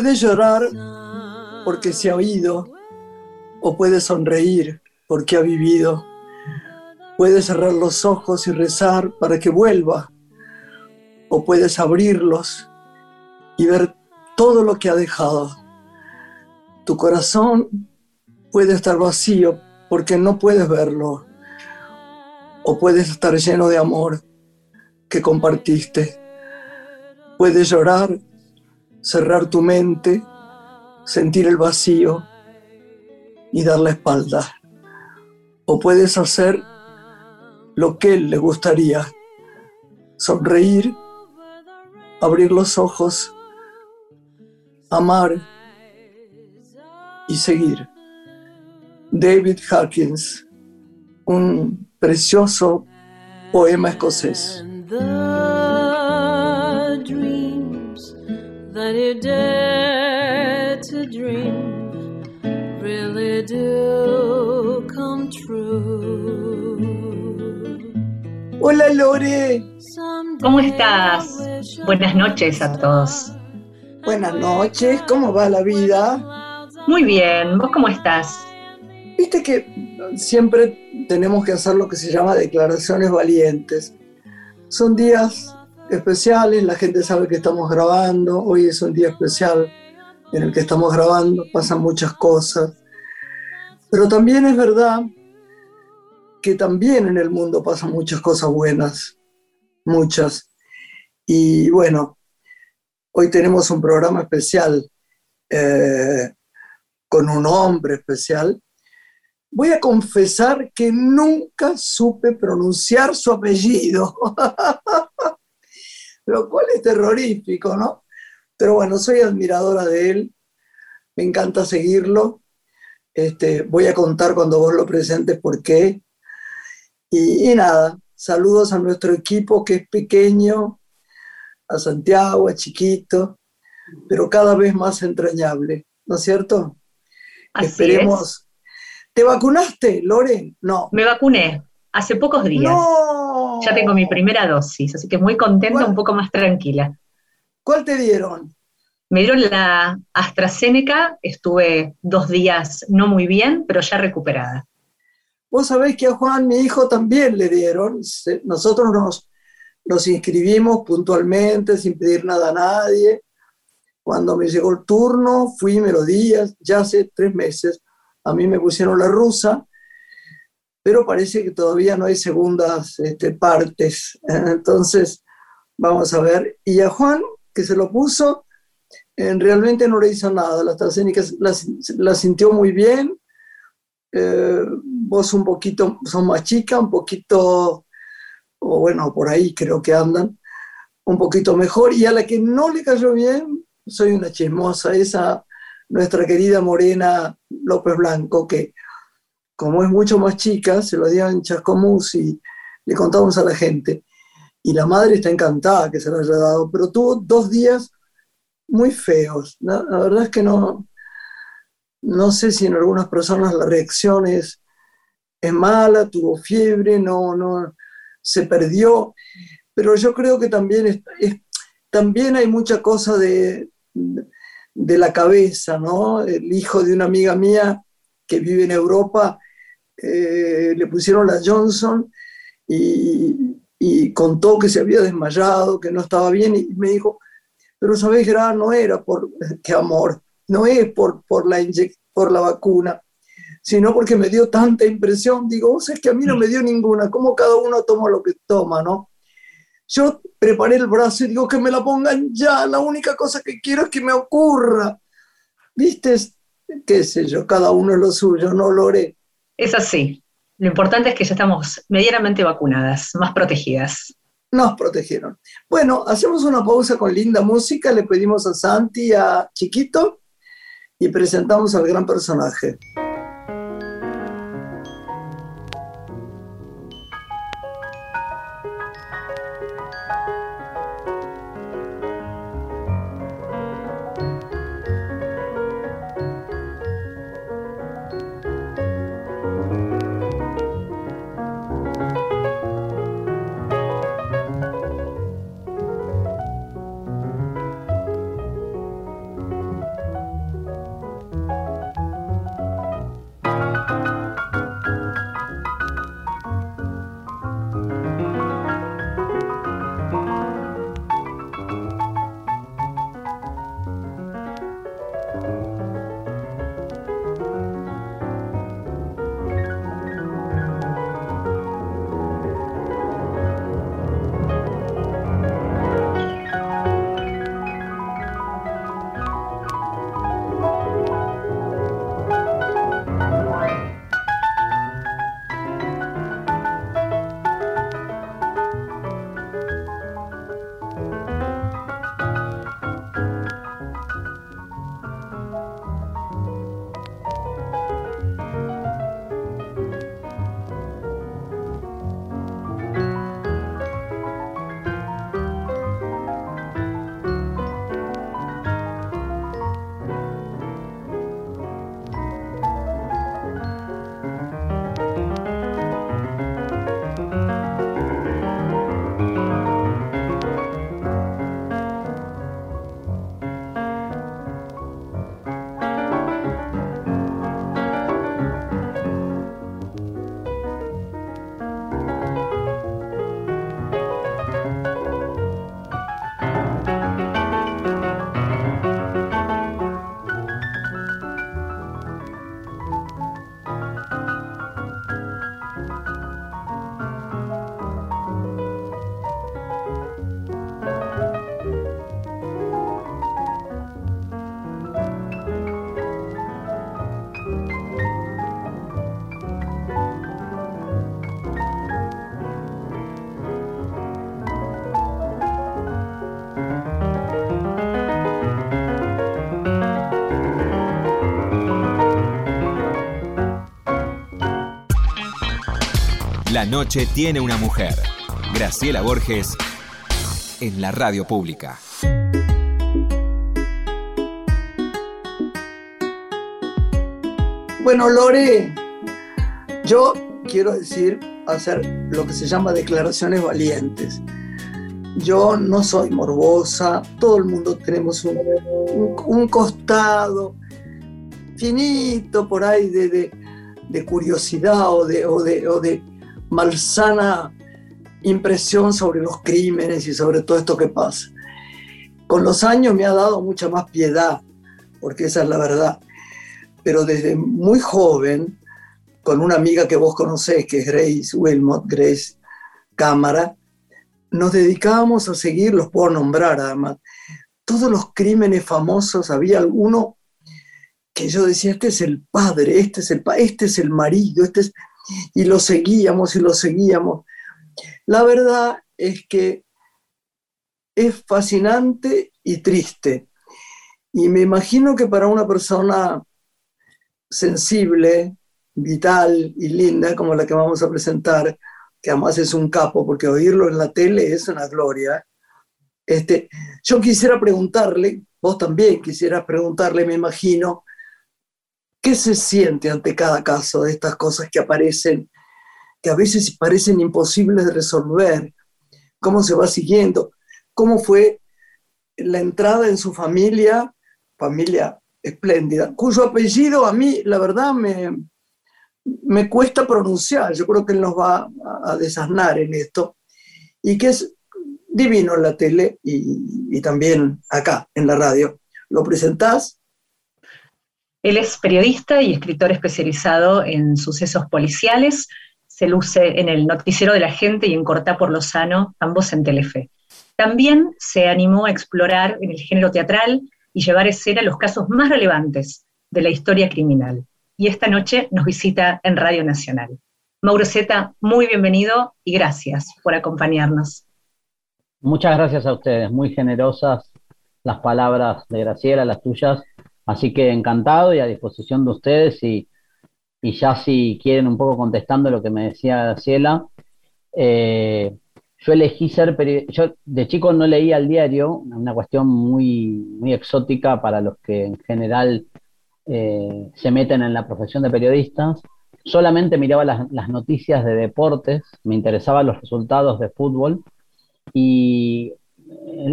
Puede llorar porque se ha oído o puede sonreír porque ha vivido. Puedes cerrar los ojos y rezar para que vuelva o puedes abrirlos y ver todo lo que ha dejado. Tu corazón puede estar vacío porque no puedes verlo o puedes estar lleno de amor que compartiste. Puedes llorar, cerrar tu mente, sentir el vacío y dar la espalda. O puedes hacer lo que él le gustaría, sonreír, abrir los ojos, amar y seguir. David Hawkins, un precioso poema escocés. Hola Lore. ¿Cómo estás? Buenas noches a todos. Buenas noches, ¿cómo va la vida? Muy bien, ¿vos cómo estás? Viste que siempre tenemos que hacer lo que se llama declaraciones valientes. Son días especiales, la gente sabe que estamos grabando, hoy es un día especial en el que estamos grabando, pasan muchas cosas, pero también es verdad que también en el mundo pasan muchas cosas buenas, muchas. Y bueno, hoy tenemos un programa especial eh, con un hombre especial. Voy a confesar que nunca supe pronunciar su apellido, lo cual es terrorífico, ¿no? Pero bueno, soy admiradora de él, me encanta seguirlo. Este, voy a contar cuando vos lo presentes por qué. Y, y nada, saludos a nuestro equipo que es pequeño, a Santiago, a Chiquito, pero cada vez más entrañable, ¿no es cierto? Esperemos ¿Te vacunaste, Lore? No. Me vacuné hace pocos días. No. Ya tengo mi primera dosis, así que muy contenta, un poco más tranquila. ¿Cuál te dieron? Me dieron la AstraZeneca, estuve dos días no muy bien, pero ya recuperada. Vos sabés que a Juan, mi hijo, también le dieron. Nosotros nos, nos inscribimos puntualmente, sin pedir nada a nadie. Cuando me llegó el turno, fui, me lo di, ya hace tres meses a mí me pusieron la rusa, pero parece que todavía no hay segundas este, partes. Entonces, vamos a ver. Y a Juan, que se lo puso, realmente no le hizo nada. La AstraZeneca la, sintió muy bien. Eh, vos un poquito, son más chica, un poquito, o bueno, por ahí creo que andan, un poquito mejor. Y a la que no le cayó bien, soy una chismosa, esa nuestra querida Morena López Blanco, que como es mucho más chica, se lo dieron en Chascomús y le contamos a la gente. Y la madre está encantada que se lo haya dado, pero tuvo dos días muy feos. La, verdad es que no, no sé si en algunas personas la reacción es, mala, tuvo fiebre, no, no, se perdió, pero yo creo que también, también hay mucha cosa de, de la cabeza, ¿no? El hijo de una amiga mía que vive en Europa, eh, le pusieron la Johnson y, contó que se había desmayado, que no estaba bien, y me dijo, pero sabes, Gra, no era por, qué amor, no es por, por, la por la vacuna, sino porque me dio tanta impresión. Digo, vos es que a mí no me dio ninguna, como cada uno toma lo que toma, ¿no? Yo preparé el brazo y digo que me la pongan ya, la única cosa que quiero es que me ocurra. ¿Viste? Qué sé yo, cada uno es lo suyo, no lo haré. Es así. Lo importante es que ya estamos medianamente vacunadas, más protegidas. Nos protegieron. Bueno, hacemos una pausa con linda música, le pedimos a Santi, a Chiquito, y presentamos al gran personaje. La noche tiene una mujer. Graciela Borges en la radio pública. Bueno, Lore, yo quiero decir, hacer lo que se llama declaraciones valientes. Yo no soy morbosa, todo el mundo tenemos un, costado finito por ahí de, curiosidad o de, o de malsana impresión sobre los crímenes y sobre todo esto que pasa. Con los años me ha dado mucha más piedad, porque esa es la verdad. Pero desde muy joven, con una amiga que vos conocés, que es Grace Wilmot, Grace Cámara, nos dedicábamos a seguir, los puedo nombrar además, todos los crímenes famosos, había alguno que yo decía, este es el padre, este es el, este es el marido, este es... y lo seguíamos y lo seguíamos. La verdad es que es fascinante y triste. Y me imagino que para una persona sensible, vital y linda como la que vamos a presentar, que además es un capo, porque oírlo en la tele es una gloria. Este, yo quisiera preguntarle, vos también quisieras preguntarle, me imagino, ¿qué se siente ante cada caso de estas cosas que aparecen, que a veces parecen imposibles de resolver? ¿Cómo se va siguiendo? ¿Cómo fue la entrada en su familia, familia espléndida, cuyo apellido a mí, la verdad, me, me cuesta pronunciar, yo creo que él nos va a desasnar en esto, y que es divino en la tele y, también acá, en la radio. ¿Lo presentás? Él es periodista y escritor especializado en sucesos policiales, se luce en el Noticiero de la Gente y en Cortá por Lozano, ambos en Telefe. También se animó a explorar en el género teatral y llevar escena los casos más relevantes de la historia criminal y esta noche nos visita en Radio Nacional. Mauro Zeta, muy bienvenido y gracias por acompañarnos. Muchas gracias a ustedes, muy generosas las palabras de Graciela, las tuyas, así que encantado y a disposición de ustedes y, ya si quieren un poco contestando lo que me decía Graciela, eh, yo elegí ser yo de chico no leía el diario, una cuestión muy, muy exótica para los que en general eh, se meten en la profesión de periodistas. Solamente miraba las, noticias de deportes, me interesaban los resultados de fútbol y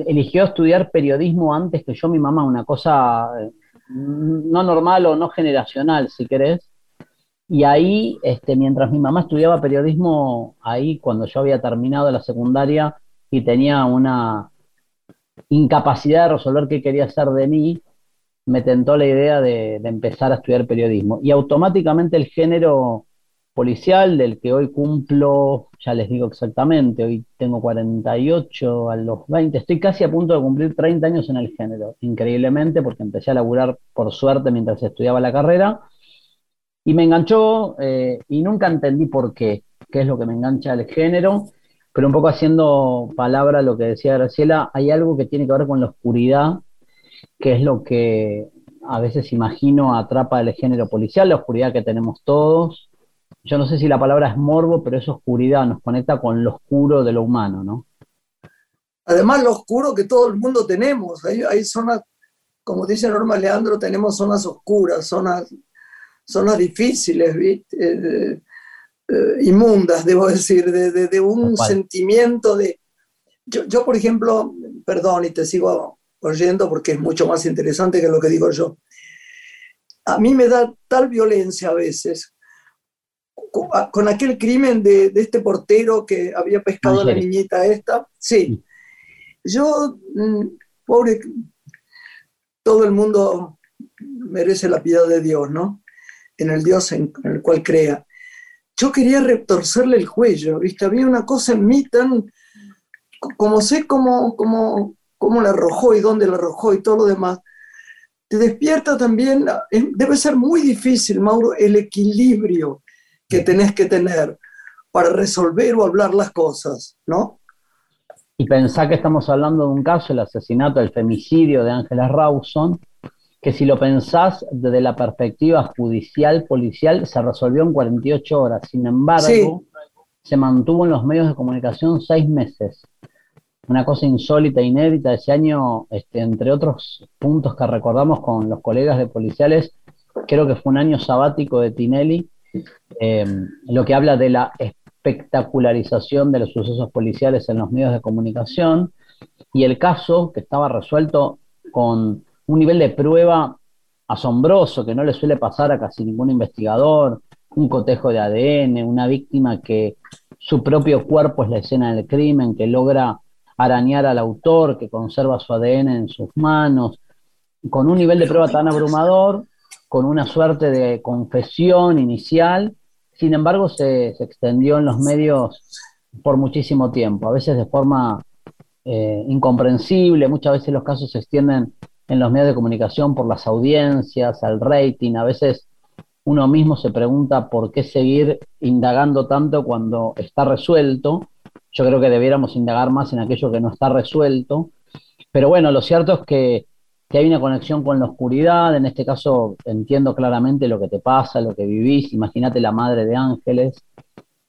eligió estudiar periodismo antes que yo, mi mamá, una cosa eh, no normal o no generacional, si querés. Y ahí, este, mientras mi mamá estudiaba periodismo, ahí cuando yo había terminado la secundaria y tenía una incapacidad de resolver qué quería hacer de mí, me tentó la idea de, empezar a estudiar periodismo. Y automáticamente el género policial del que hoy cumplo, ya les digo exactamente, hoy tengo 48 a los 20, estoy casi a punto de cumplir 30 años en el género, increíblemente, porque empecé a laburar por suerte mientras estudiaba la carrera, y me enganchó eh, y nunca entendí por qué, qué es lo que me engancha el género, pero un poco haciendo palabra lo que decía Graciela, hay algo que tiene que ver con la oscuridad que es lo que a veces imagino atrapa el género policial, la oscuridad que tenemos todos. Yo no sé si la palabra es morbo, pero es oscuridad, nos conecta con lo oscuro de lo humano, ¿no? Además, lo oscuro que todo el mundo tenemos. Hay, zonas, como dice Norma Leandro, tenemos zonas oscuras, zonas, zonas difíciles, eh, eh, inmundas, debo decir, de, un sentimiento de... Yo, yo, por ejemplo, perdón, y te sigo oyendo porque es mucho más interesante que lo que digo yo. A mí me da tal violencia a veces con aquel crimen de, este portero que había pescado a la niñita esta. Sí. Yo, mm, pobre, todo el mundo merece la piedad de Dios, ¿no? En el Dios en, el cual crea. Yo quería retorcerle el cuello, ¿viste? Había una cosa en mí tan, como sé cómo, como, cómo la arrojó y dónde la arrojó y todo lo demás, te despierta también, debe ser muy difícil, Mauro, el equilibrio que tenés que tener para resolver o hablar las cosas, ¿no? Y pensá que estamos hablando de un caso, el asesinato, el femicidio de Ángela Rawson, que si lo pensás desde la perspectiva judicial, policial, se resolvió en 48 horas. Sin embargo, se mantuvo en los medios de comunicación seis meses. Una cosa insólita, inédita. Ese año, este, entre otros puntos que recordamos con los colegas de policiales, creo que fue un año sabático de Tinelli, eh, lo que habla de la espectacularización de los sucesos policiales en los medios de comunicación y el caso que estaba resuelto con un nivel de prueba asombroso que no le suele pasar a casi ningún investigador, un cotejo de ADN, una víctima que su propio cuerpo es la escena del crimen, que logra arañar al autor, que conserva su ADN en sus manos, con un nivel de prueba tan abrumador, con una suerte de confesión inicial, sin embargo se, extendió en los medios por muchísimo tiempo, a veces de forma eh, incomprensible, muchas veces los casos se extienden en los medios de comunicación por las audiencias, al rating, a veces uno mismo se pregunta por qué seguir indagando tanto cuando está resuelto. Yo creo que debiéramos indagar más en aquello que no está resuelto. Pero bueno, lo cierto es que, hay una conexión con la oscuridad. En este caso entiendo claramente lo que te pasa, lo que vivís. Imagínate la madre de Ángeles.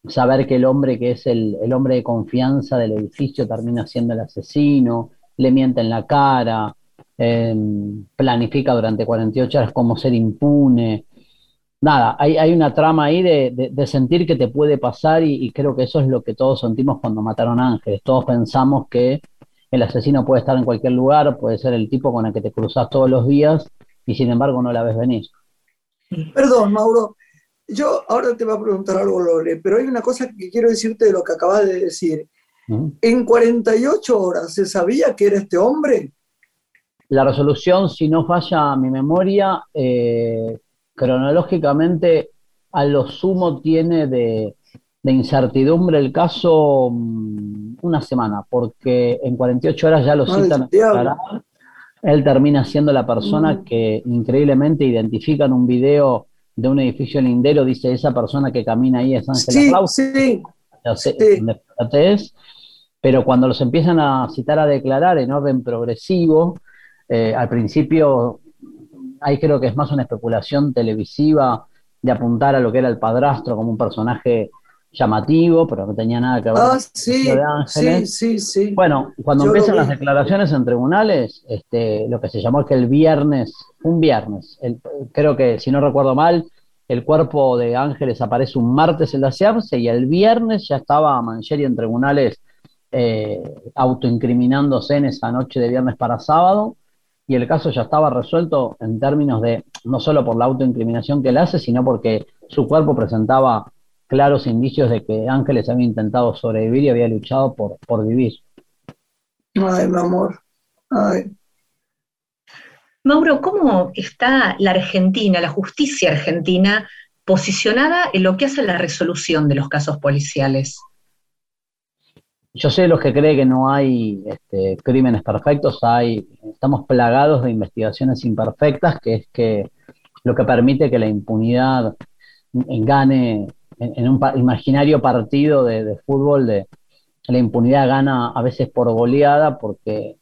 Saber que el hombre que es el, hombre de confianza del edificio termina siendo el asesino, le miente en la cara, Em, planifica durante 48 horas cómo ser impune. Nada, hay, una trama ahí de, sentir que te puede pasar y, creo que eso es lo que todos sentimos cuando mataron a Ángeles. Todos pensamos que el asesino puede estar en cualquier lugar, puede ser el tipo con el que te cruzas todos los días y sin embargo no la ves venir. Perdón, Mauro. Yo ahora te voy a preguntar algo, Lore, pero hay una cosa que quiero decirte de lo que acabas de decir. En 48 horas se sabía que era este hombre. La resolución, si no falla mi memoria, eh, cronológicamente a lo sumo tiene de, incertidumbre el caso mm, una semana, porque en 48 horas ya lo citan a. Él termina siendo la persona mm. que increíblemente identifica en un video de un edificio lindero, dice esa persona que camina ahí es Ángela sí, Sí, pero cuando los empiezan a citar a declarar en orden progresivo, eh, al principio, ahí creo que es más una especulación televisiva de apuntar a lo que era el padrastro como un personaje llamativo, pero no tenía nada que ver ah, sí, de Ángeles. Sí, sí, Bueno, cuando empiezan las declaraciones en tribunales, este, lo que se llamó que el viernes, un viernes, creo que si no recuerdo mal, el cuerpo de Ángeles aparece un martes en la SEARSE y el viernes ya estaba Mancheri en tribunales eh, autoincriminándose en esa noche de viernes para sábado y el caso ya estaba resuelto en términos de no solo por la autoincriminación que él hace, sino porque su cuerpo presentaba claros indicios de que Ángeles había intentado sobrevivir y había luchado por, por vivir. Ay, mi amor. Ay. Mauro, ¿cómo está la Argentina, la justicia argentina, posicionada en lo que hace la resolución de los casos policiales? Yo sé los que creen que no hay este, crímenes perfectos, hay, estamos plagados de investigaciones imperfectas, que es que lo que permite que la impunidad gane en, un imaginario partido de, fútbol, de, la impunidad gana a veces por goleada, porque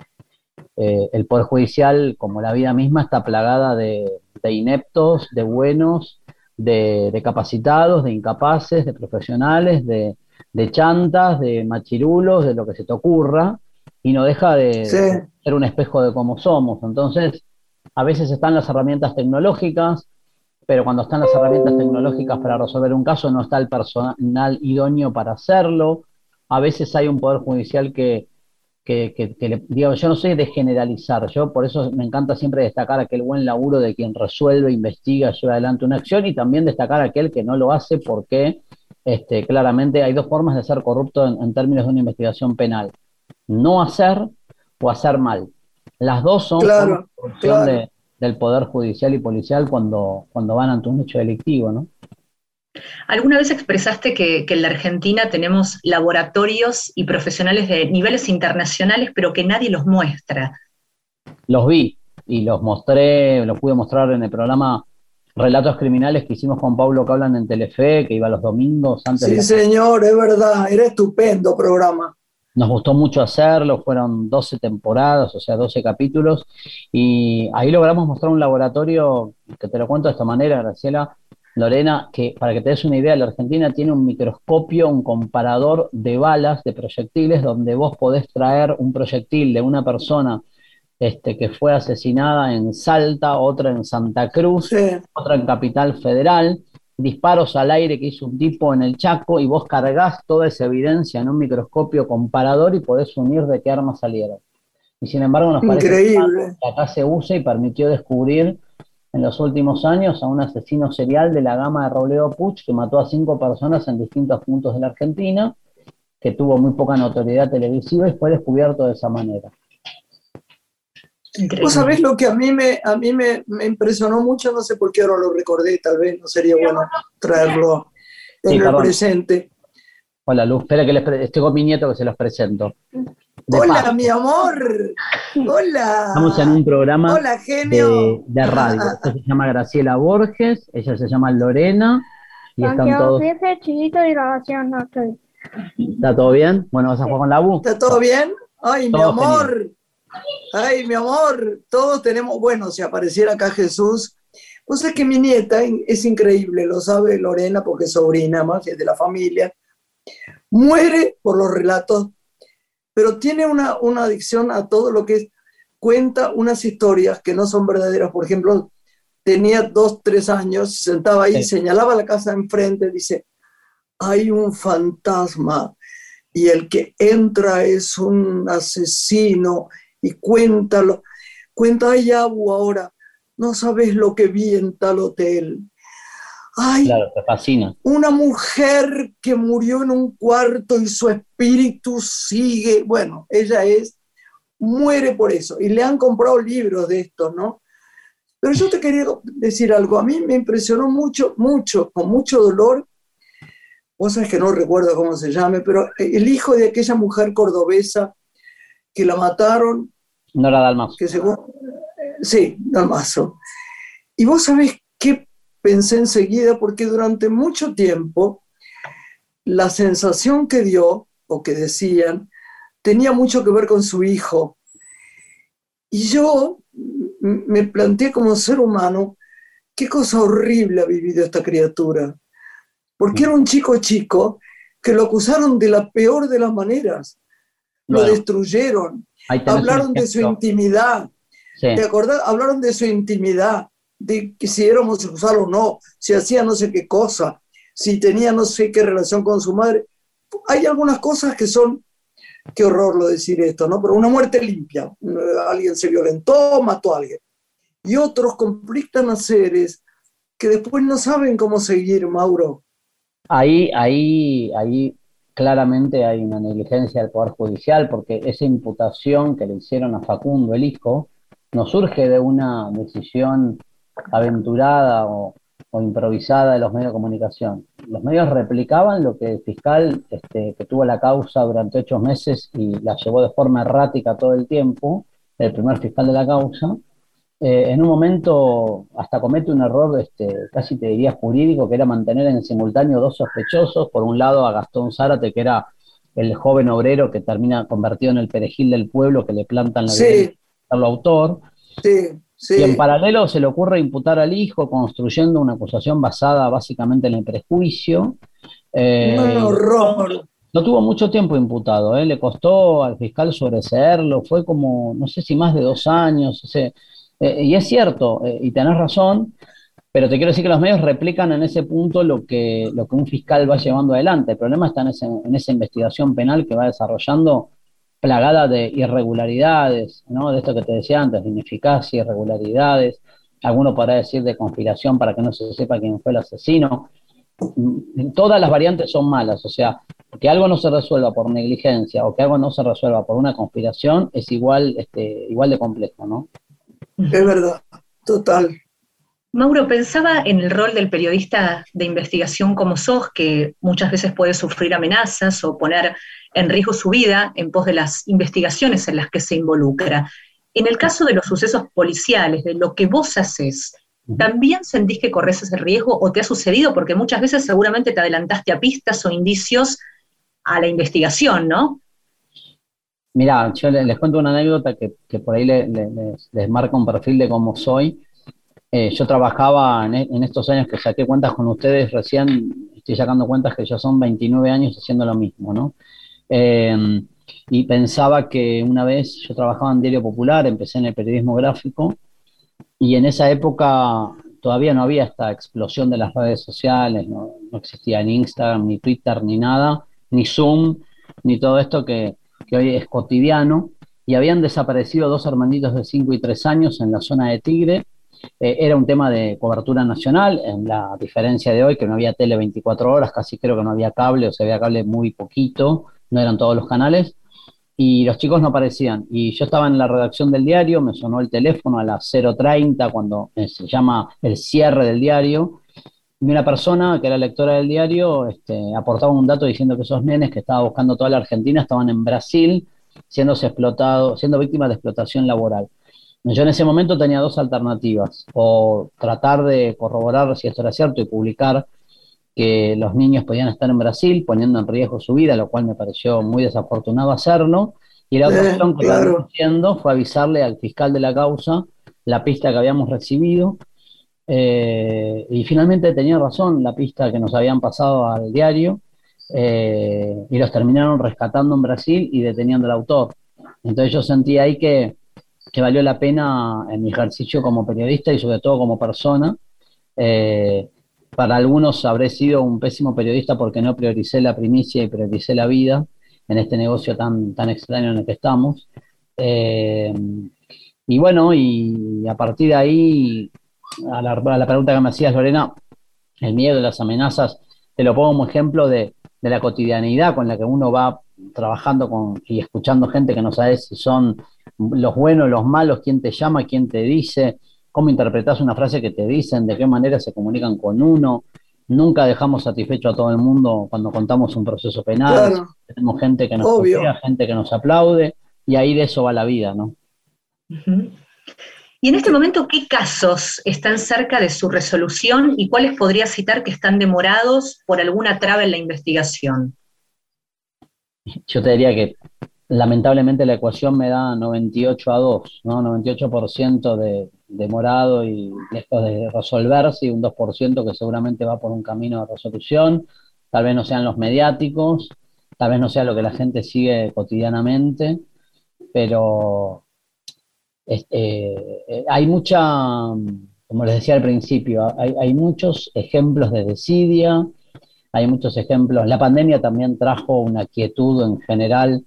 eh, el Poder Judicial, como la vida misma, está plagada de, ineptos, de buenos, de capacitados, de incapaces, de profesionales, de de chantas, de machirulos, de lo que se te ocurra, y no deja de, ser un espejo de cómo somos. Entonces, a veces están las herramientas tecnológicas, pero cuando están las herramientas tecnológicas para resolver un caso, no está el personal idóneo para hacerlo. A veces hay un poder judicial que, que, digo, yo no sé de generalizar, yo por eso me encanta siempre destacar aquel buen laburo de quien resuelve, investiga, lleva adelante una acción y también destacar aquel que no lo hace porque este, claramente hay dos formas de ser corrupto en, términos de una investigación penal. No hacer o hacer mal. Las dos son claro, del Poder Judicial y Policial cuando, cuando van ante un hecho delictivo, ¿no? ¿Alguna vez expresaste que, que, en la Argentina tenemos laboratorios y profesionales de niveles internacionales, pero que nadie los muestra? Los vi y los mostré, los pude mostrar en el programa relatos criminales que hicimos con Pablo hablan en Telefe, que iba los domingos antes Sí, señor, es verdad, era estupendo programa. Nos gustó mucho hacerlo, fueron 12 temporadas, o sea, 12 capítulos, y ahí logramos mostrar un laboratorio, que te lo cuento de esta manera, Graciela, Lorena, que para que te des una idea, la Argentina tiene un microscopio, un comparador de balas, de proyectiles, donde vos podés traer un proyectil de una persona este, que fue asesinada en Salta, otra en Santa Cruz, otra en Capital Federal, disparos al aire que hizo un tipo en el Chaco y vos cargás toda esa evidencia en un microscopio comparador y podés unir de qué armas salieron. Y sin embargo nos parece que acá se usa y permitió descubrir en los últimos años a un asesino serial de la gama de Robledo Puch que mató a cinco personas en distintos puntos de la Argentina, que tuvo muy poca notoriedad televisiva y fue descubierto de esa manera. Vos sabés lo que a mí, me, a mí me, impresionó mucho, no sé por qué ahora lo recordé, tal vez no sería bueno traerlo en el presente. Hola Luz, espera que les estoy con mi nieto que se los presento. Hola, mi amor. Hola. Estamos en un programa Hola, genio. De, radio. Esta se llama Graciela Borges, ella se llama Lorena. Y están todos. ¿Está todo bien? Bueno, ¿vas a jugar con la U? ¿Está todo bien? Ay, mi amor. Ay, mi amor. Todos tenemos. Bueno, si apareciera acá Jesús. Pues es que mi nieta es increíble, lo sabe Lorena porque es sobrina más, es de la familia. Muere por los relatos pero tiene una, una adicción a todo lo que es, cuenta unas historias que no son verdaderas. Por ejemplo, tenía dos, tres años, sentaba ahí, señalaba la casa enfrente, dice, hay un fantasma y el que entra es un asesino y cuéntalo, cuenta, ay, Abu, ahora, no sabes lo que vi en tal hotel. Ay, claro, te fascina. Una mujer que murió en un cuarto y su espíritu sigue. Bueno, ella es, muere por eso. Y le han comprado libros de esto, ¿no? Pero yo te quería decir algo. A mí me impresionó mucho, mucho, con mucho dolor. Vos sabés que no recuerdo cómo se llame, pero el hijo de aquella mujer cordobesa que la mataron. Nora Dalmazo. Que sí, Dalmazo. Y vos sabés qué pensé enseguida porque durante mucho tiempo la sensación que dio o que decían tenía mucho que ver con su hijo. Y yo me planteé como ser humano, qué cosa horrible ha vivido esta criatura. Porque era un chico chico que lo acusaron de la peor de las maneras. Lo destruyeron. Hablaron de su intimidad. ¿Te acordás? Hablaron de su intimidad de que si era homosexual o no, si hacía no sé qué cosa, si tenía no sé qué relación con su madre. Hay algunas cosas que son, qué horror lo decir esto, ¿no? Pero una muerte limpia, alguien se violentó, mató a alguien. Y otros conflictan a seres que después no saben cómo seguir, Mauro. Ahí, ahí, ahí claramente hay una negligencia del Poder Judicial porque esa imputación que le hicieron a Facundo, el hijo, no surge de una decisión aventurada o, improvisada de los medios de comunicación. Los medios replicaban lo que el fiscal este, que tuvo la causa durante ocho meses y la llevó de forma errática todo el tiempo, el primer fiscal de la causa, eh, en un momento hasta comete un error, este, casi te diría jurídico, que era mantener en simultáneo dos sospechosos. Por un lado a Gastón Zárate, que era el joven obrero que termina convertido en el perejil del pueblo que le plantan la sí. al autor. Sí. Y en paralelo se le ocurre imputar al hijo construyendo una acusación basada básicamente en el prejuicio. Eh, un horror. No tuvo mucho tiempo imputado, ¿eh? le costó al fiscal sobreseerlo, fue como, no sé si más de dos años. Eh, y es cierto, eh, y tenés razón, pero te quiero decir que los medios replican en ese punto lo que, lo que un fiscal va llevando adelante. El problema está en, en esa investigación penal que va desarrollando plagada de irregularidades, ¿no? de esto que te decía antes, de ineficacia, irregularidades, alguno podrá decir de conspiración para que no se sepa quién fue el asesino. Mm, todas las variantes son malas, o sea, que algo no se resuelva por negligencia o que algo no se resuelva por una conspiración es igual, este, igual de complejo, ¿no? Es verdad, total. Mauro, pensaba en el rol del periodista de investigación como sos, que muchas veces puede sufrir amenazas o poner en riesgo su vida en pos de las investigaciones en las que se involucra. En el caso de los sucesos policiales, de lo que vos haces, ¿también sentís que corres ese riesgo o te ha sucedido? Porque muchas veces seguramente te adelantaste a pistas o indicios a la investigación, ¿no? Mirá, yo les, cuento una anécdota que, por ahí les, marca un perfil de cómo soy. eh, yo trabajaba en, en, estos años que saqué cuentas con ustedes, recién estoy sacando cuentas que ya son 29 años haciendo lo mismo, ¿no? Eh, y pensaba que una vez yo trabajaba en Diario Popular, empecé en el periodismo gráfico, y en esa época todavía no había esta explosión de las redes sociales, no, no existía ni Instagram, ni Twitter, ni nada, ni Zoom, ni todo esto que, que hoy es cotidiano, y habían desaparecido dos hermanitos de 5 y 3 años en la zona de Tigre, eh, era un tema de cobertura nacional, en la diferencia de hoy, que no había tele 24 horas, casi creo que no había cable, o se había cable muy poquito, no eran todos los canales, y los chicos no aparecían. Y yo estaba en la redacción del diario, me sonó el teléfono a las 0.30, cuando eh, se llama el cierre del diario, y una persona que era lectora del diario este, aportaba un dato diciendo que esos nenes que estaba buscando toda la Argentina estaban en Brasil siendo explotados, siendo víctimas de explotación laboral. Yo en ese momento tenía dos alternativas, o tratar de corroborar si esto era cierto y publicar que los niños podían estar en Brasil poniendo en riesgo su vida, lo cual me pareció muy desafortunado hacerlo, y la otra eh, opción que claro. haciendo fue avisarle al fiscal de la causa la pista que habíamos recibido, eh, y finalmente tenía razón la pista que nos habían pasado al diario, eh, y los terminaron rescatando en Brasil y deteniendo al autor. Entonces yo sentí ahí que que valió la pena en mi ejercicio como periodista y sobre todo como persona. Eh, para algunos habré sido un pésimo periodista porque no prioricé la primicia y prioricé la vida en este negocio tan, tan extraño en el que estamos. Y bueno, y a partir de ahí, a la, a la, pregunta que me hacías, Lorena, el miedo, las amenazas, te lo pongo como ejemplo de, de la cotidianidad con la que uno va trabajando con, y escuchando gente que no sabe si son los buenos, los malos, quién te llama, quién te dice, cómo interpretas una frase que te dicen, de qué manera se comunican con uno. Nunca dejamos satisfecho a todo el mundo cuando contamos un proceso penal. Tenemos gente que nos confía, gente que nos aplaude, y ahí de eso va la vida, ¿no? Y en este momento, ¿qué casos están cerca de su resolución y cuáles podría citar que están demorados por alguna traba en la investigación? Yo te diría que lamentablemente la ecuación me da 98 a 2, ¿no? 98% de demorado y lejos de resolverse y un 2% que seguramente va por un camino de resolución. Tal vez no sean los mediáticos, tal vez no sea lo que la gente sigue cotidianamente, pero este, hay mucha, como les decía al principio, hay, hay muchos ejemplos de desidia, hay muchos ejemplos. La pandemia también trajo una quietud en general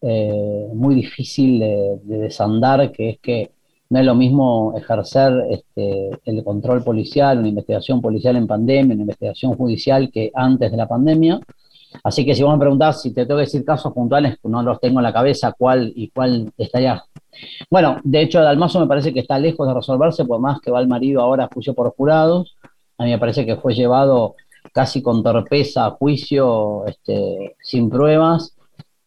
eh, muy difícil de, desandar, que es que no es lo mismo ejercer este, el control policial, una investigación policial en pandemia, una investigación judicial que antes de la pandemia. Así que si vos me preguntás si te tengo que decir casos puntuales, no los tengo en la cabeza, cuál y cuál estaría. Bueno, de hecho, Dalmazo me parece que está lejos de resolverse, por más que va el marido ahora a juicio por jurados. A mí me parece que fue llevado casi con torpeza a juicio, este, sin pruebas,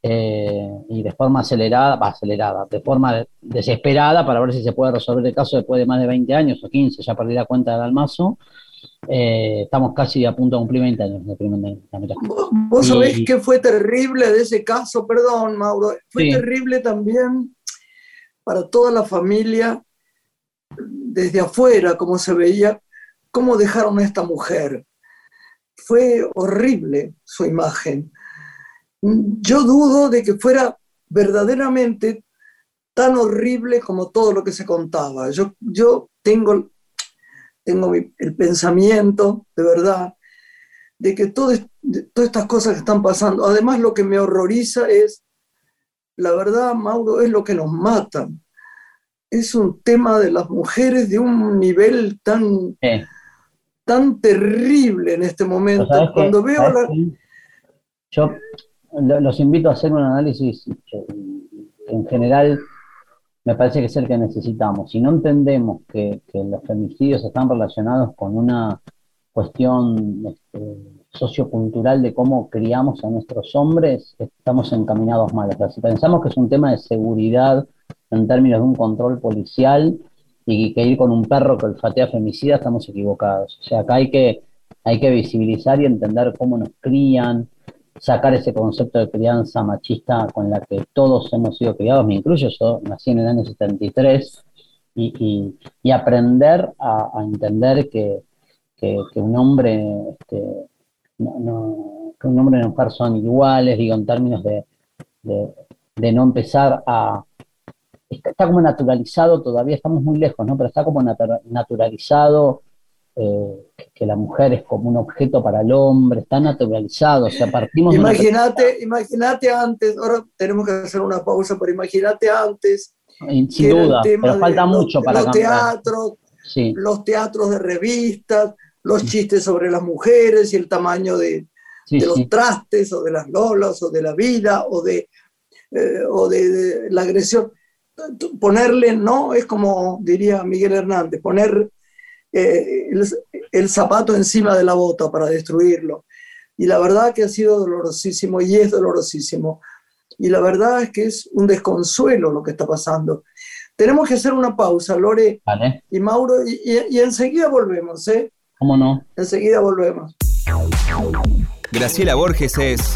eh, y de forma acelerada, acelerada, de forma desesperada para ver si se puede resolver el caso después de más de 20 años o 15, ya perdí la cuenta de Dalmazo. Eh, estamos casi a punto de cumplir 20 años de primer ¿Vos, vos sabés que fue terrible de ese caso, perdón, Mauro, fue sí. terrible también para toda la familia desde afuera, como se veía, cómo dejaron a esta mujer. Fue horrible su imagen yo dudo de que fuera verdaderamente tan horrible como todo lo que se contaba. Yo, yo tengo, tengo el pensamiento, de verdad, de que todas estas cosas que están pasando, además lo que me horroriza es, la verdad, Mauro, es lo que nos mata. Es un tema de las mujeres de un nivel tan, sí. tan terrible en este momento. Cuando veo la... Yo los invito a hacer un análisis en general me parece que es el que necesitamos. Si no entendemos que, que los femicidios están relacionados con una cuestión este, sociocultural de cómo criamos a nuestros hombres, estamos encaminados mal. O si pensamos que es un tema de seguridad en términos de un control policial y que ir con un perro que olfatea femicida, estamos equivocados. O sea, acá hay que, hay que visibilizar y entender cómo nos crían, sacar ese concepto de crianza machista con la que todos hemos sido criados, me incluyo, yo nací en el año 73 y, aprender a, entender que, un hombre este, no, que un hombre y una mujer son iguales, digo, en términos de, de, no empezar a... Está, como naturalizado, todavía estamos muy lejos, ¿no? Pero está como naturalizado eh, que la mujer es como un objeto para el hombre, está naturalizado, o sea, partimos Imagínate, imagínate antes, ahora tenemos que hacer una pausa, pero imagínate antes. Sin duda, pero falta mucho para los teatros, los teatros de revistas, los chistes sobre las mujeres y el tamaño de, los trastes o de las lolas o de la vida o de, eh, o de, la agresión. Ponerle, no, es como diría Miguel Hernández, poner eh, el, zapato encima de la bota para destruirlo. Y la verdad que ha sido dolorosísimo y es dolorosísimo. Y la verdad es que es un desconsuelo lo que está pasando. Tenemos que hacer una pausa, Lore y Mauro, y enseguida volvemos, ¿eh? ¿Cómo no? Enseguida volvemos. Graciela Borges es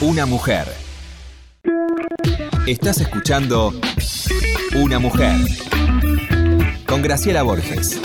una mujer. Estás escuchando Una mujer con Graciela Borges.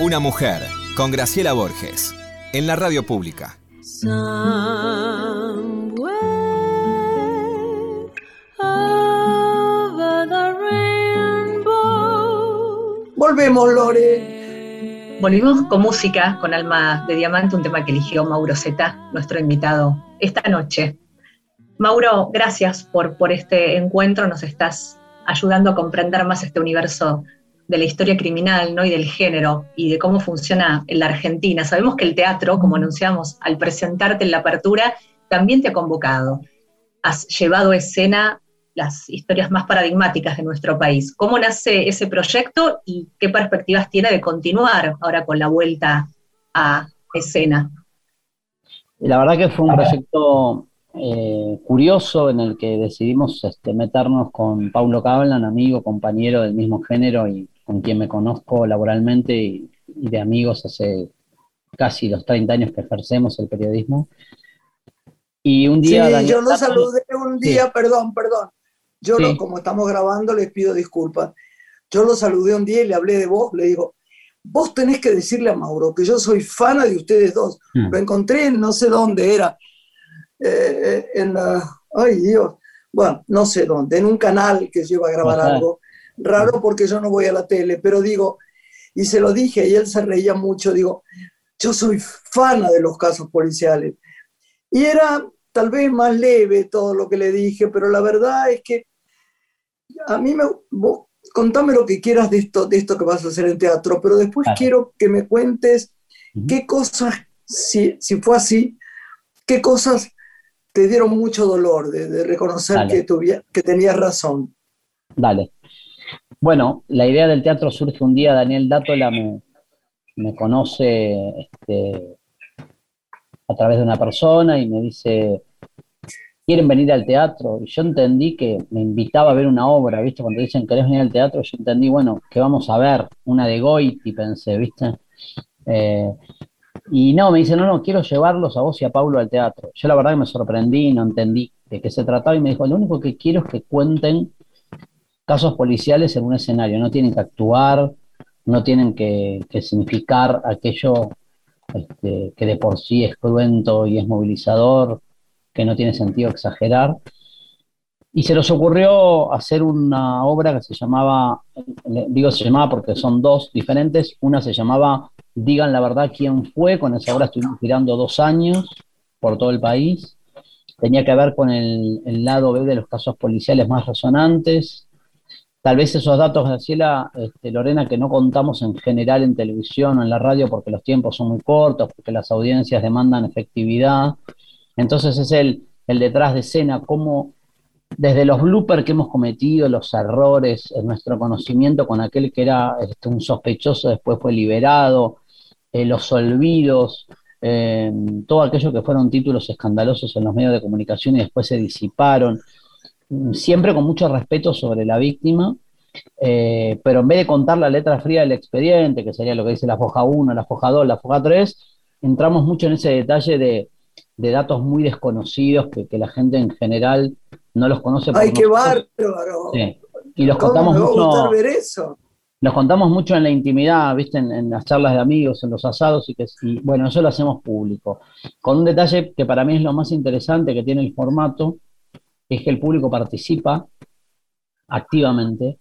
Una mujer con Graciela Borges en la radio pública. Volvemos, Lore. Volvimos con música, con Alma de Diamante, un tema que eligió Mauro Zeta, nuestro invitado esta noche. Mauro, gracias por, por este encuentro, nos estás ayudando a comprender más este universo de la historia criminal ¿no? y del género y de cómo funciona en la Argentina. Sabemos que el teatro, como anunciamos al presentarte en la apertura, también te ha convocado. Has llevado a escena las historias más paradigmáticas de nuestro país. ¿Cómo nace ese proyecto y qué perspectivas tiene de continuar ahora con la vuelta a escena? La verdad que fue un proyecto eh, curioso en el que decidimos este, meternos con Paulo Cablan, amigo, compañero del mismo género y con quien me conozco laboralmente y, de amigos hace casi los 30 años que ejercemos el periodismo. Y un día... Sí, yo lo saludé un día, perdón, perdón. Yo, como estamos grabando, les pido disculpas. Yo lo saludé un día y le hablé de vos, le digo, vos tenés que decirle a Mauro que yo soy fana de ustedes dos. Mm. Lo encontré en no sé dónde era, eh, eh, en la, ay Dios, bueno, no sé dónde, en un canal que iba a grabar algo raro porque yo no voy a la tele, pero digo, y se lo dije y él se reía mucho, digo, yo soy fana de los casos policiales. Y era tal vez más leve todo lo que le dije, pero la verdad es que a mí me... contame lo que quieras de esto, de esto que vas a hacer en teatro, pero después quiero que me cuentes qué cosas, si, si fue así, qué cosas te dieron mucho dolor de, reconocer que, que tenías razón. Dale. Bueno, la idea del teatro surge un día, Daniel Dátola me, conoce este, a través de una persona y me dice, ¿quieren venir al teatro? Y yo entendí que me invitaba a ver una obra, ¿viste? Cuando dicen, ¿querés venir al teatro? Yo entendí, bueno, que vamos a ver? Una de Goiti, pensé, ¿viste? Eh, y no, me dice, no, no, quiero llevarlos a vos y a Paulo al teatro. Yo la verdad que me sorprendí, no entendí de qué se trataba y me dijo, lo único que quiero es que cuenten casos policiales en un escenario, no tienen que actuar, no tienen que, significar aquello este, que de por sí es cruento y es movilizador, que no tiene sentido exagerar. Y se les ocurrió hacer una obra que se llamaba, digo se llamaba porque son dos diferentes, una se llamaba Digan la verdad quién fue, con esa obra estuvimos girando dos años por todo el país, tenía que ver con el, el lado B de los casos policiales más resonantes, Tal vez esos datos, Graciela, este, Lorena, que no contamos en general en televisión o en la radio porque los tiempos son muy cortos, porque las audiencias demandan efectividad. Entonces es el, el detrás de escena, cómo desde los bloopers que hemos cometido, los errores, en nuestro conocimiento con aquel que era este, un sospechoso, después fue liberado, eh, los olvidos, eh, todo aquello que fueron títulos escandalosos en los medios de comunicación y después se disiparon siempre con mucho respeto sobre la víctima, eh, pero en vez de contar la letra fría del expediente, que sería lo que dice la foja 1, la foja 2, la foja 3, entramos mucho en ese detalle de, datos muy desconocidos que, la gente en general no los conoce. ¡Ay, qué bárbaro! Y los contamos mucho. Los contamos mucho en la intimidad, ¿viste? En, las charlas de amigos, en los asados, y que y, bueno, eso lo hacemos público. Con un detalle que para mí es lo más interesante que tiene el formato, es que el público participa activamente.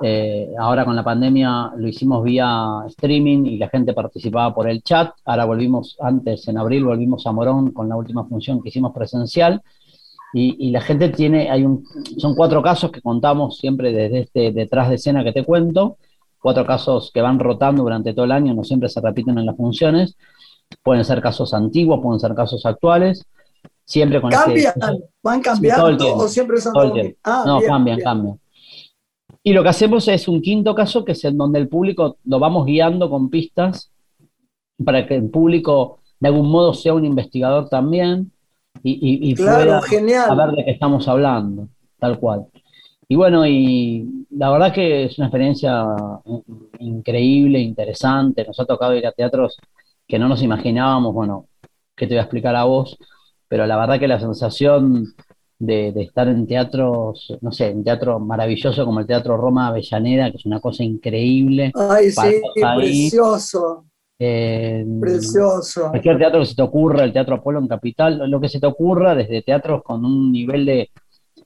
Eh, ahora con la pandemia lo hicimos vía streaming y la gente participaba por el chat. Ahora volvimos, antes en abril volvimos a Morón con la última función que hicimos presencial. Y, la gente tiene, hay un, son cuatro casos que contamos siempre desde este detrás de escena que te cuento, cuatro casos que van rotando durante todo el año, no siempre se repiten en las funciones, pueden ser casos antiguos, pueden ser casos actuales, Siempre con ¿Cambian? ¿Van cambiando o siempre son ah, No, cambian, cambian. Y lo que hacemos es un quinto caso que es en donde el público lo vamos guiando con pistas para que el público de algún modo sea un investigador también y, y, claro, genial. saber de qué estamos hablando, tal cual. Y bueno, y la verdad que es una experiencia increíble, interesante. Nos ha tocado ir a teatros que no nos imaginábamos, bueno, que te voy a explicar a vos, pero la verdad que la sensación de, estar en teatros, no sé, en teatro maravilloso como el Teatro Roma Avellaneda, que es una cosa increíble. Ay, sí, precioso. precioso. Cualquier teatro que se te ocurra, el Teatro Apolo en Capital, lo que se te ocurra, desde teatros con un nivel de,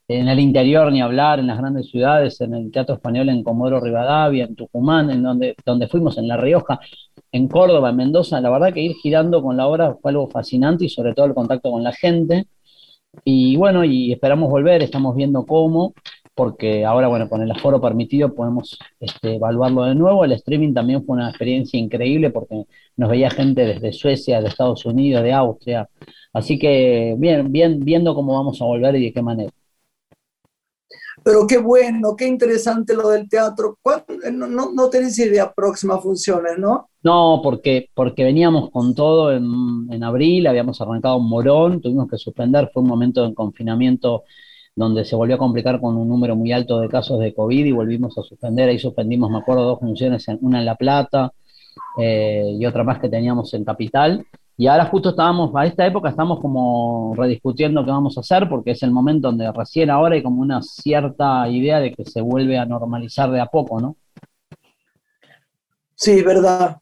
en el interior ni hablar, en las grandes ciudades, en el Teatro Español en Comodoro Rivadavia, en Tucumán, en donde, donde fuimos, en La Rioja, en Córdoba, en Mendoza, la verdad que ir girando con la obra fue algo fascinante y sobre todo el contacto con la gente. Y bueno, y esperamos volver, estamos viendo cómo, porque ahora, bueno, con el aforo permitido podemos este, evaluarlo de nuevo. El streaming también fue una experiencia increíble porque nos veía gente desde Suecia, de Estados Unidos, de Austria. Así que bien, bien, viendo cómo vamos a volver y de qué manera. Pero qué bueno, qué interesante lo del teatro. Eh, no, no, no tenés idea próximas funciones, ¿no? No, porque, porque veníamos con todo en, en abril, habíamos arrancado un morón, tuvimos que suspender, fue un momento de confinamiento donde se volvió a complicar con un número muy alto de casos de COVID y volvimos a suspender. Ahí suspendimos, me acuerdo, dos funciones, una en La Plata eh, y otra más que teníamos en Capital. Y ahora justo estábamos, a esta época estamos como rediscutiendo qué vamos a hacer, porque es el momento donde recién ahora hay como una cierta idea de que se vuelve a normalizar de a poco, ¿no? Sí, verdad.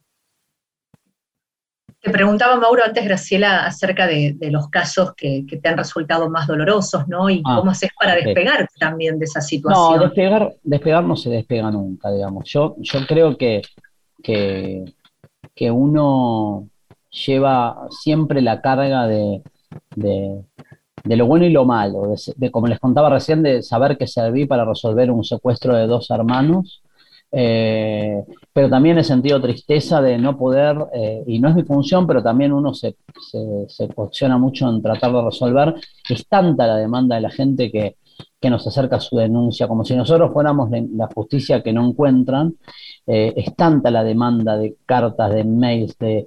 Te preguntaba, Mauro, antes, Graciela, acerca de, los casos que, te han resultado más dolorosos, ¿no? Y ah, cómo haces para despegar también de esa situación. No, despegar, despegar no se despega nunca, digamos. Yo, yo creo que, que, que uno lleva siempre la carga de, lo bueno y lo malo, de, como les contaba recién, de saber que serví para resolver un secuestro de dos hermanos, eh, pero también he sentido tristeza de no poder, eh, y no es mi función, pero también uno se, se, se mucho en tratar de resolver, es tanta la demanda de la gente que, que nos acerca su denuncia, como si nosotros fuéramos la justicia que no encuentran, eh, es tanta la demanda de cartas, de mails, de,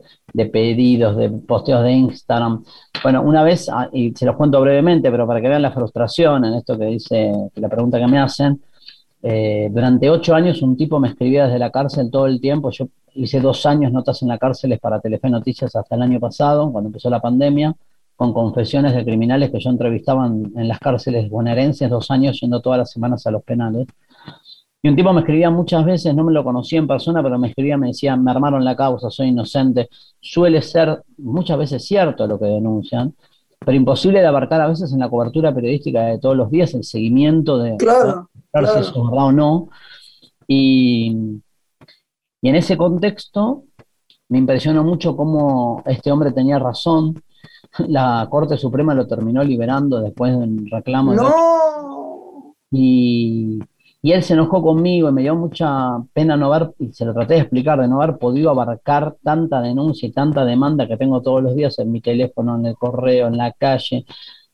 pedidos, de posteos de Instagram. Bueno, una vez, ah, y se los cuento brevemente, pero para que vean la frustración en esto que dice, la pregunta que me hacen, eh, durante ocho años un tipo me escribía desde la cárcel todo el tiempo. Yo hice dos años notas en la cárcel para Telefe Noticias hasta el año pasado, cuando empezó la pandemia, con confesiones de criminales que yo entrevistaba en, en las cárceles bonaerenses, dos años yendo todas las semanas a los penales. Y un tipo me escribía muchas veces, no me lo conocía en persona, pero me escribía, me decía, me armaron la causa, soy inocente. Suele ser muchas veces cierto lo que denuncian, pero imposible de abarcar a veces en la cobertura periodística de todos los días, el seguimiento de claro, claro. si es verdad o no. Y, y en ese contexto me impresionó mucho cómo este hombre tenía razón. La Corte Suprema lo terminó liberando después de un reclamo. ¡No! y y él se enojó conmigo y me dio mucha pena no haber, y se lo traté de explicar, de no haber podido abarcar tanta denuncia y tanta demanda que tengo todos los días en mi teléfono, en el correo, en la calle,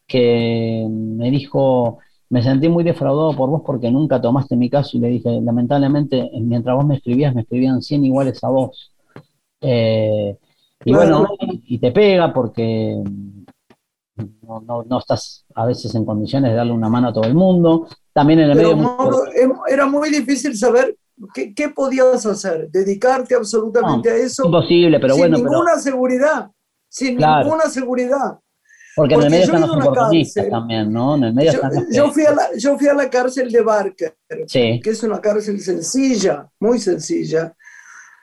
que me dijo, me sentí muy defraudado por vos porque nunca tomaste mi caso y le dije, lamentablemente, mientras vos me escribías, me escribían 100 iguales a vos. Eh, y bueno, y, te pega porque no, no, estás a veces en condiciones de darle una mano a todo el mundo. También en el medio... Era muy difícil saber qué, qué podías hacer, dedicarte absolutamente a eso. Imposible, pero sin bueno. Ninguna seguridad, sin ninguna seguridad. Porque, en el medio están los oportunistas también, ¿no? En el medio yo, yo, fui a la, yo fui a la cárcel de Barker, que es una cárcel sencilla, muy sencilla.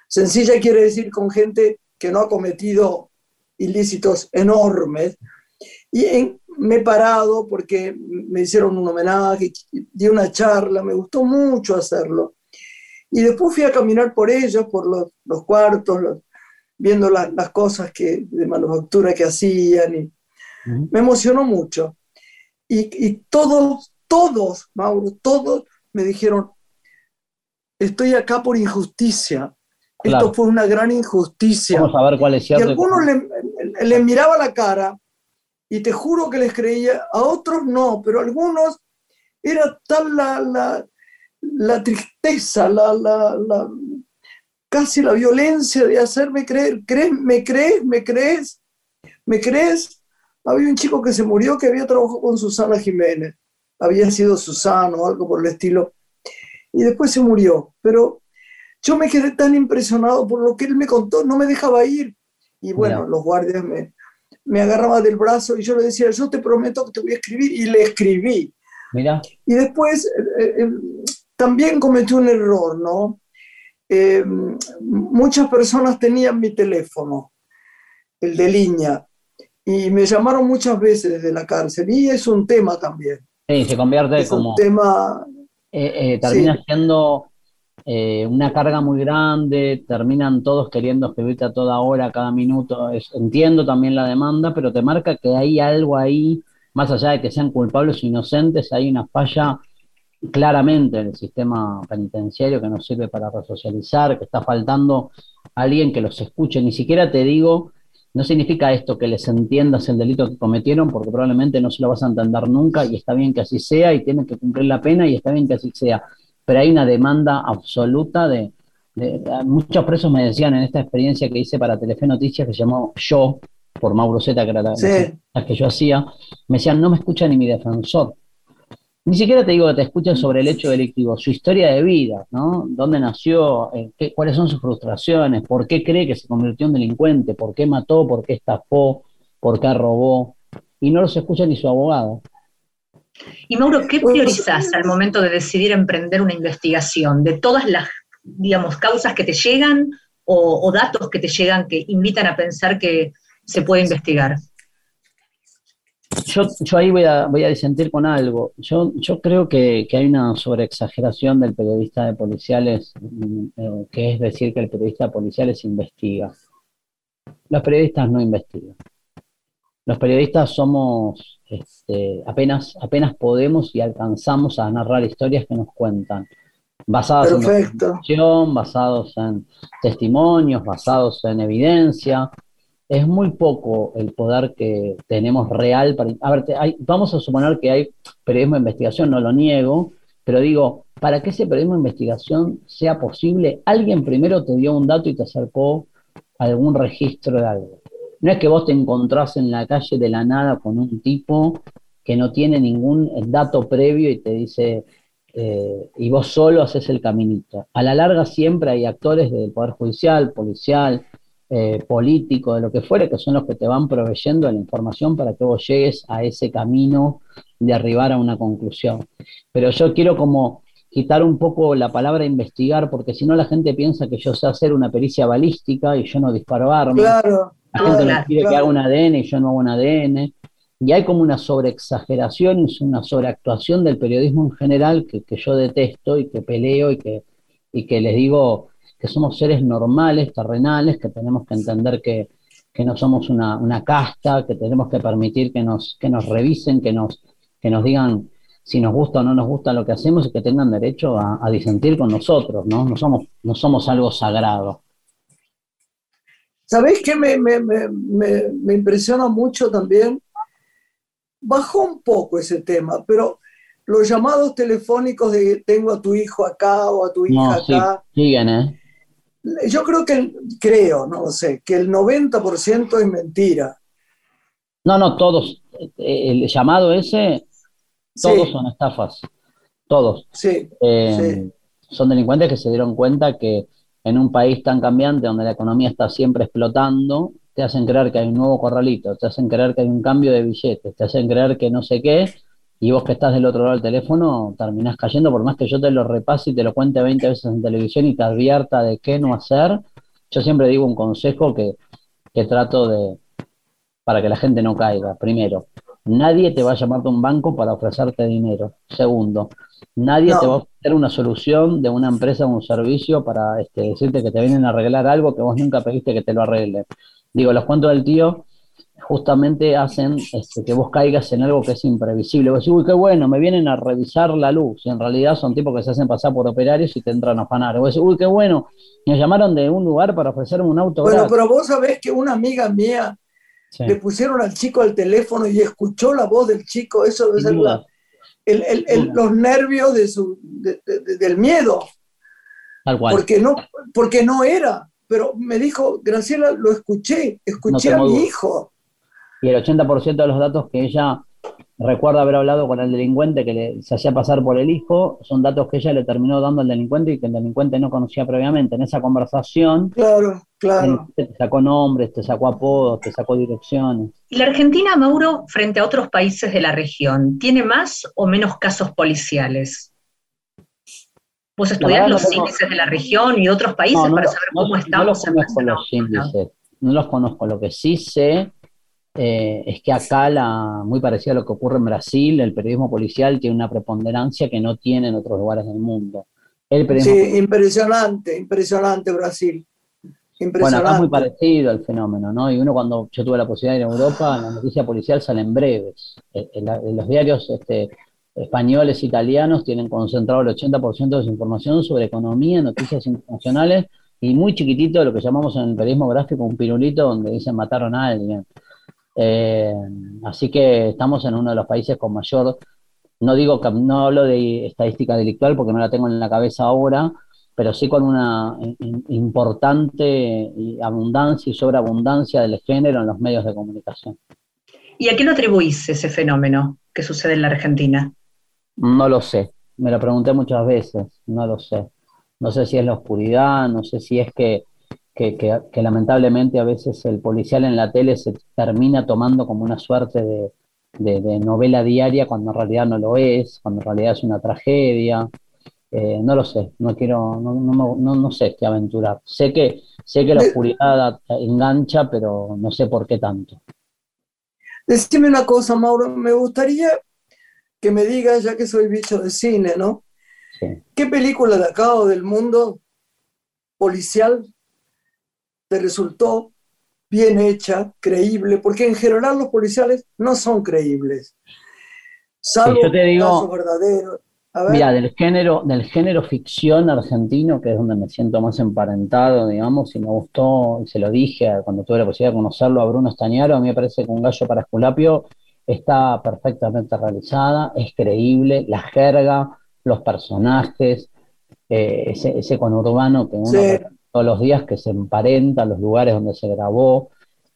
Sencilla quiere decir con gente que no ha cometido ilícitos enormes, y me he parado porque me hicieron un homenaje, di una charla, me gustó mucho hacerlo. Y después fui a caminar por ellos, por los, los cuartos, viendo las cosas que, de manufactura que hacían. Y Me emocionó mucho. Y, y, todos, todos, Mauro, todos me dijeron, estoy acá por injusticia. Esto fue una gran injusticia. Vamos a ver cuál es cierto. Y algunos le, le miraba la cara y te juro que les creía, a otros no, pero a algunos era tal la, la, tristeza, la, la, casi la violencia de hacerme creer, ¿crees? ¿Me crees? ¿Me crees? ¿Me crees? Había un chico que se murió que había trabajado con Susana Jiménez, había sido Susana o algo por el estilo, y después se murió, pero yo me quedé tan impresionado por lo que él me contó, no me dejaba ir, y bueno, los guardias me, me agarraba del brazo y yo le decía, yo te prometo que te voy a escribir y le escribí. Mira. Y después eh, eh, también cometí un error, ¿no? Eh, muchas personas tenían mi teléfono, el de línea, y me llamaron muchas veces desde la cárcel y es un tema también. Sí, se convierte es como... un tema... termina siendo una carga muy grande, terminan todos queriendo escribirte a toda hora, cada minuto. entiendo también la demanda, pero te marca que hay algo ahí más allá de que sean culpables o inocentes, hay una falla claramente en el sistema penitenciario que nos sirve para resocializar, que está faltando alguien que los escuche. Ni siquiera te digo, no significa esto que les entiendas el delito que cometieron, porque probablemente no se lo vas a entender nunca y está bien que así sea y tienen que cumplir la pena y está bien que así sea. Pero hay una demanda absoluta de, muchos presos me decían en esta experiencia que hice para Telefe Noticias que se llamó Yo, por Mauro Zeta, que era la, que yo hacía, me decían, no me escucha ni mi defensor. Ni siquiera te digo que te escuchen sobre el hecho delictivo, su historia de vida, ¿no? ¿Dónde nació? Eh, qué, ¿Cuáles son sus frustraciones? ¿Por qué cree que se convirtió en delincuente? ¿Por qué mató? ¿Por qué estafó? ¿Por qué robó? Y no los escucha ni su abogado. Y Mauro, ¿qué priorizás al momento de decidir emprender una investigación? ¿De todas las, digamos, causas que te llegan o, o datos que te llegan que invitan a pensar que se puede investigar. Yo, yo ahí voy a, voy a disentir con algo. Yo, yo creo que, que hay una sobreexageración del periodista de policiales, eh, que es decir que el periodista de policiales investiga. Los periodistas no investigan. Los periodistas somos, este, apenas, apenas podemos y alcanzamos a narrar historias que nos cuentan, basadas en información, basados en testimonios, basados en evidencia, es muy poco el poder que tenemos real para... A ver, vamos a suponer que hay periodismo de investigación, no lo niego, pero digo, para que ese periodismo de investigación sea posible, alguien primero te dio un dato y te acercó algún registro de algo. No es que vos te encontrás en la calle de la nada con un tipo que no tiene ningún dato previo y te dice, eh, y vos solo haces el caminito. A la larga siempre hay actores del Poder Judicial, policial, eh, político, de lo que fuere, que son los que te van proveyendo la información para que vos llegues a ese camino de arribar a una conclusión. Pero yo quiero como quitar un poco la palabra investigar, porque si no la gente piensa que yo sé hacer una pericia balística y yo no disparo armas. Claro, la gente me pide que haga un ADN y yo no hago un ADN. Y hay como una sobreexageración una sobreactuación del periodismo en general que, que yo detesto y que peleo y que, y que les digo, que somos seres normales, terrenales, que tenemos que entender que, no somos una, casta, que tenemos que permitir que nos, que nos revisen, que nos, que nos digan si nos gusta o no nos gusta lo que hacemos y que tengan derecho a, disentir con nosotros, ¿no? No somos, no somos algo sagrado. ¿Sabéis qué me, me, impresiona mucho también? Bajó un poco ese tema, pero los llamados telefónicos de tengo a tu hijo acá o a tu hija acá. siguen, ¿eh? Yo creo que, creo, no lo sé, que el 90% es mentira. No, no, todos. El llamado ese, todos son estafas. Todos. Eh, sí, Son delincuentes que se dieron cuenta que en un país tan cambiante, donde la economía está siempre explotando, te hacen creer que hay un nuevo corralito, te hacen creer que hay un cambio de billetes, te hacen creer que no sé qué, y vos que estás del otro lado del teléfono terminás cayendo, por más que yo te lo repase y te lo cuente 20 veces en televisión y te advierta de qué no hacer, yo siempre digo un consejo que, trato de, para que la gente no caiga. Primero, nadie te va a llamar de un banco para ofrecerte dinero. Segundo, nadie te va a ofrecer una solución de una empresa o un servicio para este, decirte que te vienen a arreglar algo que vos nunca pediste que te lo arreglen. Digo, los cuentos del tío justamente hacen este, que vos caigas en algo que es imprevisible. Vos decís, uy, qué bueno, me vienen a revisar la luz. Y en realidad son tipos que se hacen pasar por operarios y te entran a afanar. Vos decís, uy, qué bueno, me llamaron de un lugar para ofrecerme un auto. Bueno, pero vos sabés que una amiga mía le pusieron al chico al teléfono y escuchó la voz del chico. Eso es los nervios de su, del miedo. Tal cual. Porque no, porque no era. Pero me dijo, Graciela, lo escuché, escuché a mi hijo y el 80% de los datos que ella recuerda haber hablado con el delincuente que le, se hacía pasar por el hijo, son datos que ella le terminó dando al delincuente y que el delincuente no conocía previamente. En esa conversación, claro, claro. te sacó nombres, te sacó apodos, te sacó direcciones. ¿Y la Argentina, Mauro, frente a otros países de la región, tiene más o menos casos policiales? ¿Vos estudiás los índices de la región y otros países para saber cómo estamos no los los índices, no los conozco. Lo que sí sé eh, es que acá, la, muy parecido a lo que ocurre en Brasil, el periodismo policial tiene una preponderancia que no tiene en otros lugares del mundo. sí, impresionante, impresionante Brasil. Bueno, acá es muy parecido al fenómeno, ¿no? Y uno cuando yo tuve la posibilidad de ir a Europa, la noticia policial salen breves. En, los diarios este, españoles, italianos, tienen concentrado el 80% de su información sobre economía, noticias internacionales, y muy chiquitito lo que llamamos en el periodismo gráfico un pirulito donde dicen mataron a alguien. Eh, así que estamos en uno de los países con mayor, no digo que no hablo de estadística delictual porque no la tengo en la cabeza ahora, pero sí con una importante abundancia y sobreabundancia del género en los medios de comunicación. ¿Y a qué lo atribuís ese fenómeno que sucede en la Argentina? No lo sé, me lo pregunté muchas veces, no lo sé. No sé si es la oscuridad, no sé si es que que, lamentablemente a veces el policial en la tele se termina tomando como una suerte de, novela diaria cuando en realidad no lo es, cuando en realidad es una tragedia. Eh, no lo sé, no quiero, no, no, no, sé qué aventurar. Sé que, sé que la oscuridad engancha, pero no sé por qué tanto. Decime una cosa, Mauro, me gustaría que me digas, ya que soy bicho de cine, ¿no? ¿Qué película de acá o del mundo policial te resultó bien hecha, creíble, porque en general los policiales no son creíbles. Salvo yo te digo, Mira, del género, del género ficción argentino, que es donde me siento más emparentado, digamos, y me gustó, y se lo dije cuando tuve la posibilidad de conocerlo a Bruno Estañaro, a mí me parece que un gallo para Esculapio está perfectamente realizada, es creíble, la jerga, los personajes, eh, ese, ese conurbano que uno todos los días que se emparenta los lugares donde se grabó.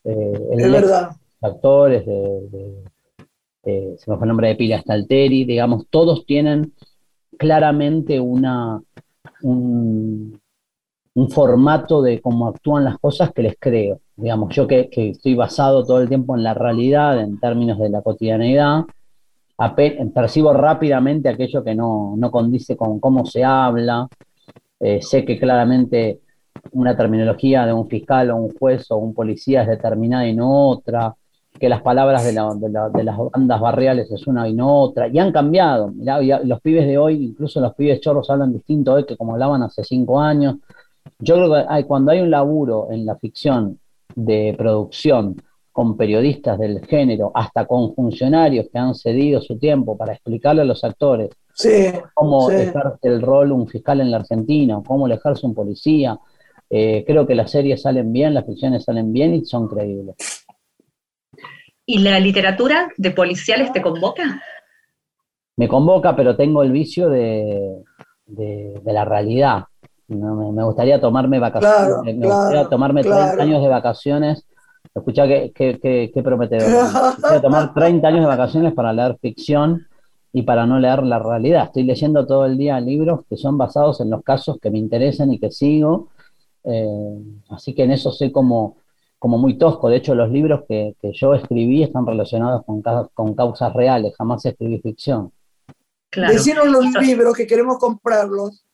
Eh, es verdad. Actores, de, se me fue el nombre de Pila Stalteri, digamos, todos tienen claramente una, un, formato de cómo actúan las cosas que les creo. Digamos, yo que, estoy basado todo el tiempo en la realidad, en términos de la cotidianeidad, percibo rápidamente aquello que no, no condice con cómo se habla. Eh, sé que claramente una terminología de un fiscal o un juez o un policía es determinada y no otra, que las palabras de, las bandas barriales es una y no otra, y han cambiado. los pibes de hoy, incluso los pibes chorros hablan distinto hoy que como hablaban hace cinco años. Yo creo que hay, cuando hay un laburo en la ficción de producción con periodistas del género, hasta con funcionarios que han cedido su tiempo para explicarle a los actores cómo ejerce el rol un fiscal en la Argentina, cómo le ejerce un policía, eh, creo que las series salen bien, las ficciones salen bien y son creíbles. ¿Y la literatura de policiales te convoca? Me convoca, pero tengo el vicio de, la realidad. me, gustaría tomarme vacaciones, me gustaría tomarme 30 años de vacaciones. Escucha qué, qué, prometedor. Me tomar 30 años de vacaciones para leer ficción y para no leer la realidad. Estoy leyendo todo el día libros que son basados en los casos que me interesan y que sigo eh, así que en eso soy como, como muy tosco. De hecho, los libros que, yo escribí están relacionados con, con causas reales, jamás escribí ficción. Claro. los libros que queremos comprarlos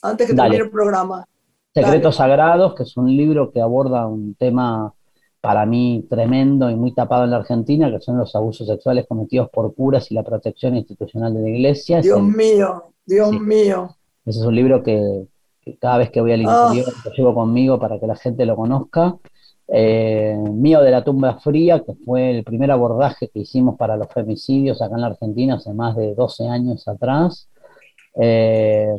antes que termine el programa. Secretos Sagrados, que es un libro que aborda un tema para mí tremendo y muy tapado en la Argentina, que son los abusos sexuales cometidos por curas y la protección institucional de la iglesia. Dios mío, Dios mío. Ese es un libro que, cada vez que voy al ah. interior lo llevo conmigo para que la gente lo conozca. Eh, mío de la tumba fría, que fue el primer abordaje que hicimos para los femicidios acá en la Argentina hace más de 12 años atrás. Eh,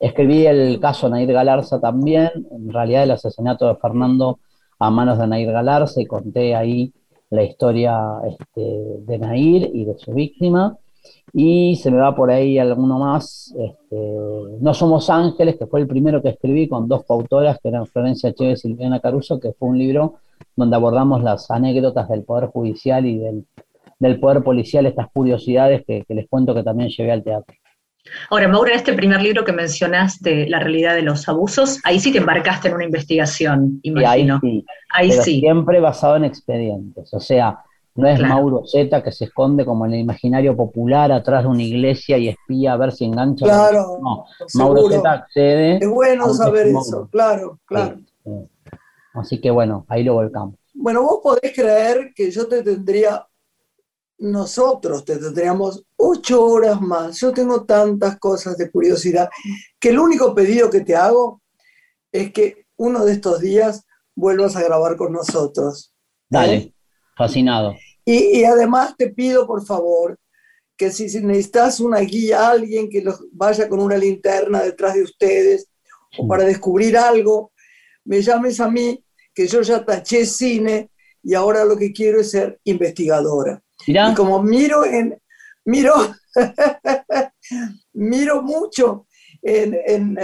escribí el caso Nair Galarza también, en realidad el asesinato de Fernando a manos de Nair Galarza y conté ahí la historia este, de Nair y de su víctima. Y se me va por ahí alguno más. Este, no Somos Ángeles, que fue el primero que escribí con dos coautoras, que eran Florencia Chévez y Silviana Caruso, que fue un libro donde abordamos las anécdotas del Poder Judicial y del, del poder policial estas curiosidades que, les cuento que también llevé al teatro. Ahora, Mauro, en este primer libro que mencionaste, La realidad de los abusos, ahí sí te embarcaste en una investigación, imagino. ahí sí. Ahí sí. Siempre basado en expedientes. O sea, no es Mauro Z que se esconde como en el imaginario popular atrás de una iglesia y espía a ver si engancha. Claro. No, Mauro Z accede. Es bueno saber eso, claro, claro. Así que bueno, ahí lo volcamos. Bueno, vos podés creer que yo te tendría nosotros te tendríamos ocho horas más. Yo tengo tantas cosas de curiosidad que el único pedido que te hago es que uno de estos días vuelvas a grabar con nosotros. Dale, ¿Eh? fascinado. Y, además te pido, por favor, que si, necesitas una guía, alguien que los vaya con una linterna detrás de ustedes o para descubrir algo, me llames a mí, que yo ya taché cine y ahora lo que quiero es ser investigadora. Y como miro en, miro, miro mucho en,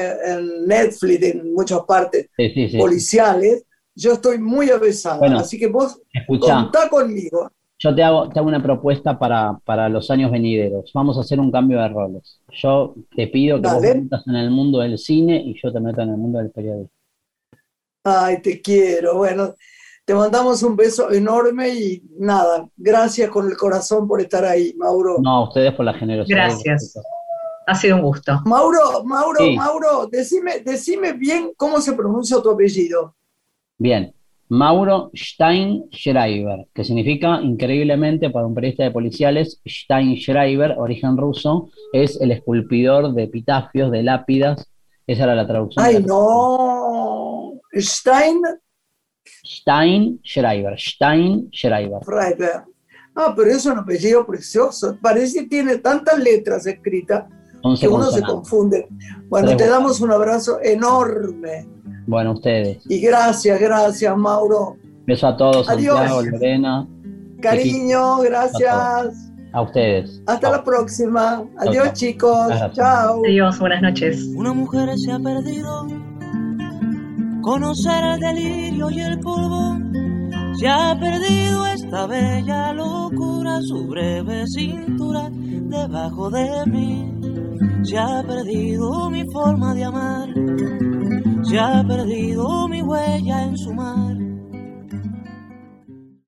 Netflix, en muchas partes policiales, yo estoy muy avesada. Así que vos contá conmigo. Yo te hago, te hago una propuesta para, para, los años venideros. Vamos a hacer un cambio de roles. Yo te pido que vos te metas en el mundo del cine y yo te meto en el mundo del periodismo. Ay, te quiero. Bueno, te mandamos un beso enorme y nada, gracias con el corazón por estar ahí, Mauro. No, a ustedes por la generosidad. Gracias. Ha sido un gusto. Mauro, Mauro, Mauro, decime, decime bien cómo se pronuncia tu apellido. Bien, Mauro Steinschreiber, que significa increíblemente para un periodista de policiales, Steinschreiber, origen ruso, es el esculpidor de epitafios, de lápidas. Esa era la traducción. Ay, no. Stein Stein Schreiber, Stein Schreiber. Ah, pero es un apellido precioso. Parece que tiene tantas letras escritas que uno se confunde. Bueno, te damos un abrazo enorme. Bueno, ustedes. Y gracias, gracias, Mauro. Beso a todos, Adiós. Santiago, Lorena. Cariño, gracias. A, ustedes. Hasta la próxima. Adiós, chicos. Chao. Adiós, buenas noches. Una mujer se ha perdido conocer el delirio y el polvo. Se ha perdido esta bella locura, su breve cintura debajo de mí. Se ha perdido mi forma de amar, se ha perdido mi huella en su mar.